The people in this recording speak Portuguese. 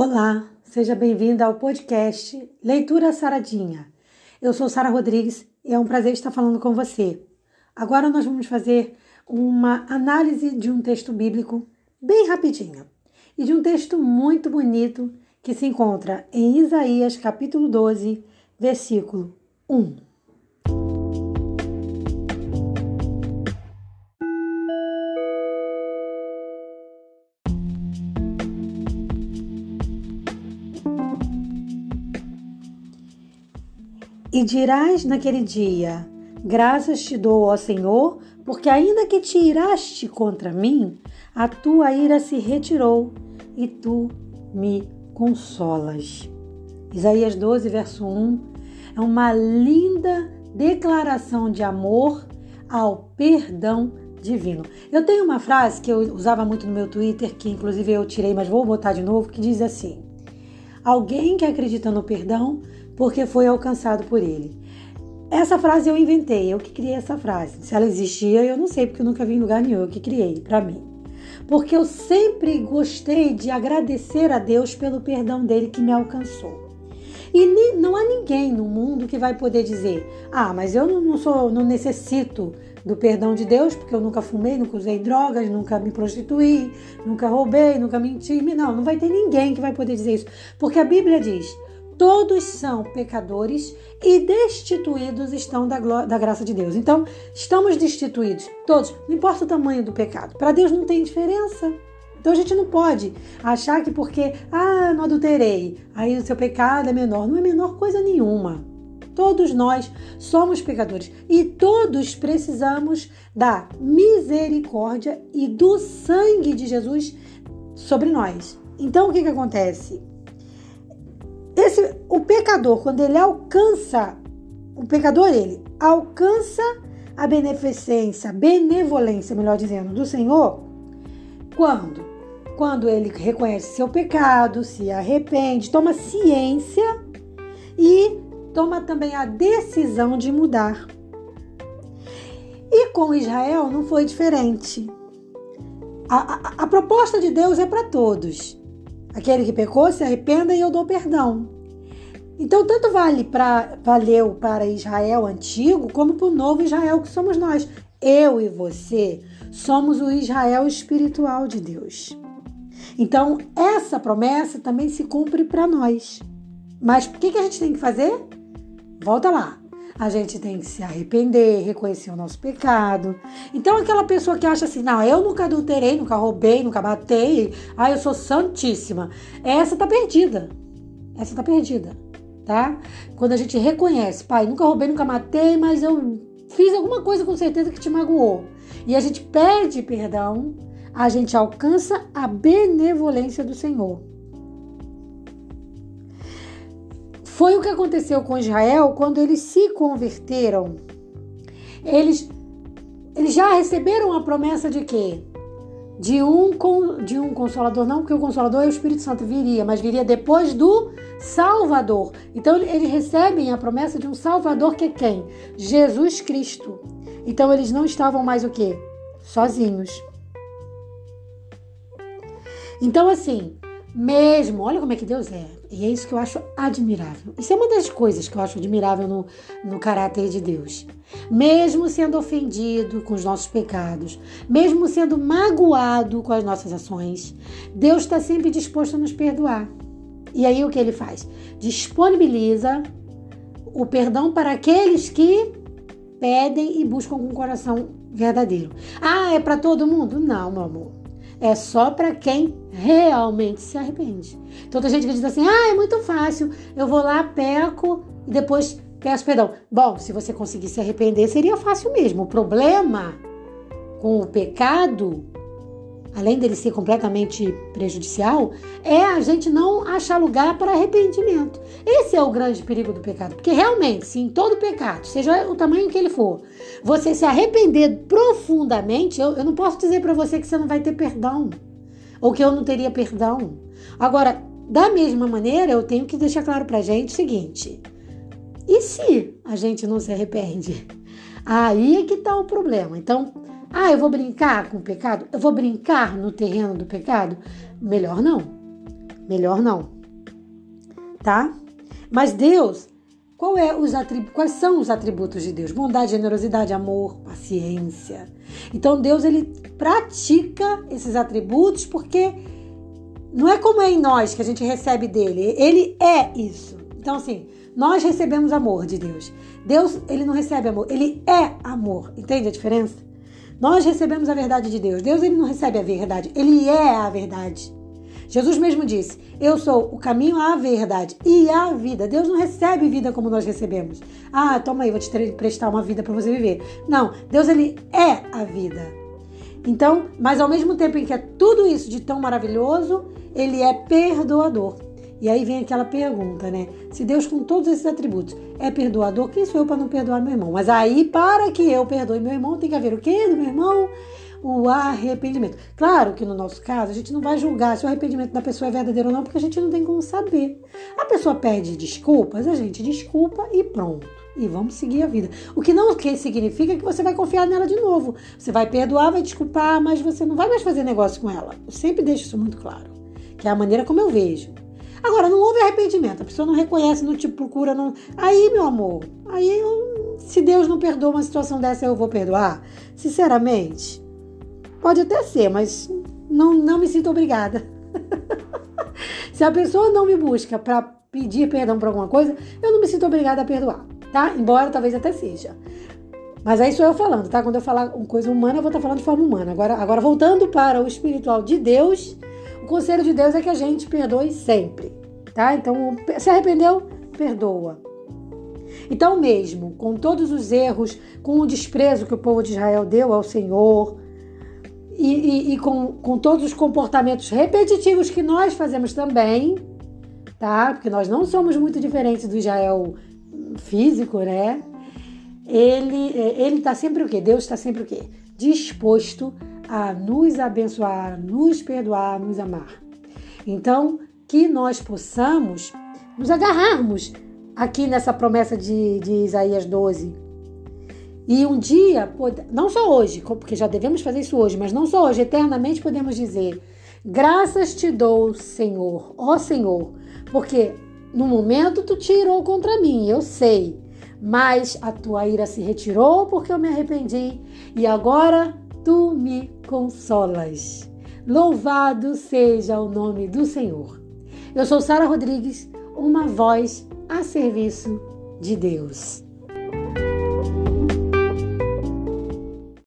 Olá, seja bem-vinda ao podcast Leitura Saradinha. Eu sou Sara Rodrigues e é um prazer estar falando com você. Agora nós vamos fazer uma análise de um texto bíblico bem rapidinho e de um texto muito bonito que se encontra em Isaías capítulo 12, versículo 1. E dirás naquele dia: Graças te dou, ó Senhor, porque ainda que te iraste contra mim, a tua ira se retirou e tu me consolas. Isaías 12, verso 1 é uma linda declaração de amor ao perdão divino. Eu tenho uma frase que eu usava muito no meu Twitter, que inclusive eu tirei, mas vou botar de novo, que diz assim: Alguém que acredita no perdão porque foi alcançado por ele. Essa frase eu inventei, eu que criei essa frase. Se ela existia, eu não sei, porque eu nunca vi em lugar nenhum, eu que criei para mim. Porque eu sempre gostei de agradecer a Deus pelo perdão dele que me alcançou. E nem, não há ninguém no mundo que vai poder dizer: "Ah, mas eu não, não sou, não necessito do perdão de Deus, porque eu nunca fumei, nunca usei drogas, nunca me prostituí, nunca roubei, nunca menti". Não, não vai ter ninguém que vai poder dizer isso, porque a Bíblia diz: todos são pecadores e destituídos estão da, da graça de Deus. Então, estamos destituídos, todos, não importa o tamanho do pecado. Para Deus não tem diferença. Então a gente não pode achar que porque, ah, não adulterei, aí o seu pecado é menor. Não é menor coisa nenhuma. Todos nós somos pecadores e todos precisamos da misericórdia e do sangue de Jesus sobre nós. Então o que, que acontece? Esse, o pecador, quando ele alcança, o pecador, ele alcança a beneficência, benevolência, melhor dizendo, do Senhor, quando? Quando ele reconhece seu pecado, se arrepende, toma ciência e toma também a decisão de mudar. E com Israel não foi diferente. A, a, a proposta de Deus é para todos. Aquele que pecou, se arrependa e eu dou perdão. Então, tanto vale para valeu para Israel antigo, como para o novo Israel que somos nós. Eu e você somos o Israel espiritual de Deus. Então, essa promessa também se cumpre para nós. Mas o que, que a gente tem que fazer? Volta lá. A gente tem que se arrepender, reconhecer o nosso pecado. Então, aquela pessoa que acha assim, não, eu nunca adulterei, nunca roubei, nunca matei, ah, eu sou santíssima. Essa tá perdida. Essa tá perdida, tá? Quando a gente reconhece, pai, nunca roubei, nunca matei, mas eu fiz alguma coisa com certeza que te magoou. E a gente pede perdão, a gente alcança a benevolência do Senhor. Foi o que aconteceu com Israel quando eles se converteram. Eles, eles já receberam a promessa de quê? De um, de um consolador, não porque o consolador é o Espírito Santo, viria, mas viria depois do Salvador. Então eles recebem a promessa de um Salvador que é quem? Jesus Cristo. Então eles não estavam mais o quê? Sozinhos. Então assim, mesmo, olha como é que Deus é. E é isso que eu acho admirável. Isso é uma das coisas que eu acho admirável no, no caráter de Deus. Mesmo sendo ofendido com os nossos pecados, mesmo sendo magoado com as nossas ações, Deus está sempre disposto a nos perdoar. E aí o que ele faz? Disponibiliza o perdão para aqueles que pedem e buscam com o coração verdadeiro. Ah, é para todo mundo? Não, meu amor é só para quem realmente se arrepende. Então tem gente que diz assim: ah, é muito fácil, eu vou lá, peco e depois peço perdão. Bom, se você conseguir se arrepender, seria fácil mesmo. O problema com o pecado além dele ser completamente prejudicial, é a gente não achar lugar para arrependimento. Esse é o grande perigo do pecado, porque realmente, se em todo pecado, seja o tamanho que ele for, você se arrepender profundamente, eu, eu não posso dizer para você que você não vai ter perdão, ou que eu não teria perdão. Agora, da mesma maneira, eu tenho que deixar claro para a gente o seguinte: e se a gente não se arrepende? Aí é que está o problema. Então, ah, eu vou brincar com o pecado? Eu vou brincar no terreno do pecado? Melhor não. Melhor não. Tá? Mas Deus, qual é os quais são os atributos de Deus? Bondade, generosidade, amor, paciência. Então Deus ele pratica esses atributos porque não é como é em nós que a gente recebe dele, ele é isso. Então assim, nós recebemos amor de Deus. Deus, ele não recebe amor, ele é amor. Entende a diferença? Nós recebemos a verdade de Deus. Deus ele não recebe a verdade, ele é a verdade. Jesus mesmo disse: Eu sou o caminho, a verdade e a vida. Deus não recebe vida como nós recebemos. Ah, toma aí, vou te prestar uma vida para você viver. Não, Deus ele é a vida. Então, mas ao mesmo tempo em que é tudo isso de tão maravilhoso, ele é perdoador. E aí vem aquela pergunta, né? Se Deus, com todos esses atributos, é perdoador, quem sou eu para não perdoar meu irmão? Mas aí, para que eu perdoe meu irmão, tem que haver o quê do meu irmão? o arrependimento. Claro que no nosso caso, a gente não vai julgar se o arrependimento da pessoa é verdadeiro ou não, porque a gente não tem como saber. A pessoa pede desculpas, a gente desculpa e pronto. E vamos seguir a vida. O que não significa que você vai confiar nela de novo. Você vai perdoar, vai desculpar, mas você não vai mais fazer negócio com ela. Eu sempre deixo isso muito claro. Que é a maneira como eu vejo. Agora, não houve arrependimento, a pessoa não reconhece, não te procura, não. Aí, meu amor, aí eu, se Deus não perdoa uma situação dessa, eu vou perdoar? Sinceramente, Pode até ser, mas não, não me sinto obrigada. Se a pessoa não me busca para pedir perdão por alguma coisa, eu não me sinto obrigada a perdoar, tá? Embora talvez até seja. Mas aí sou eu falando, tá? Quando eu falar uma coisa humana, eu vou estar falando de forma humana. Agora, agora voltando para o espiritual de Deus, o conselho de Deus é que a gente perdoe sempre, tá? Então, se arrependeu, perdoa. Então, mesmo com todos os erros, com o desprezo que o povo de Israel deu ao Senhor, e, e, e com, com todos os comportamentos repetitivos que nós fazemos também, tá? Porque nós não somos muito diferentes do Israel físico, né? Ele ele está sempre o quê? Deus está sempre o quê? Disposto a nos abençoar, nos perdoar, nos amar. Então, que nós possamos nos agarrarmos aqui nessa promessa de, de Isaías 12, e um dia, não só hoje, porque já devemos fazer isso hoje, mas não só hoje, eternamente podemos dizer: Graças te dou, Senhor, ó Senhor, porque no momento tu tirou contra mim, eu sei, mas a tua ira se retirou porque eu me arrependi e agora tu me consolas. Louvado seja o nome do Senhor. Eu sou Sara Rodrigues, uma voz a serviço de Deus.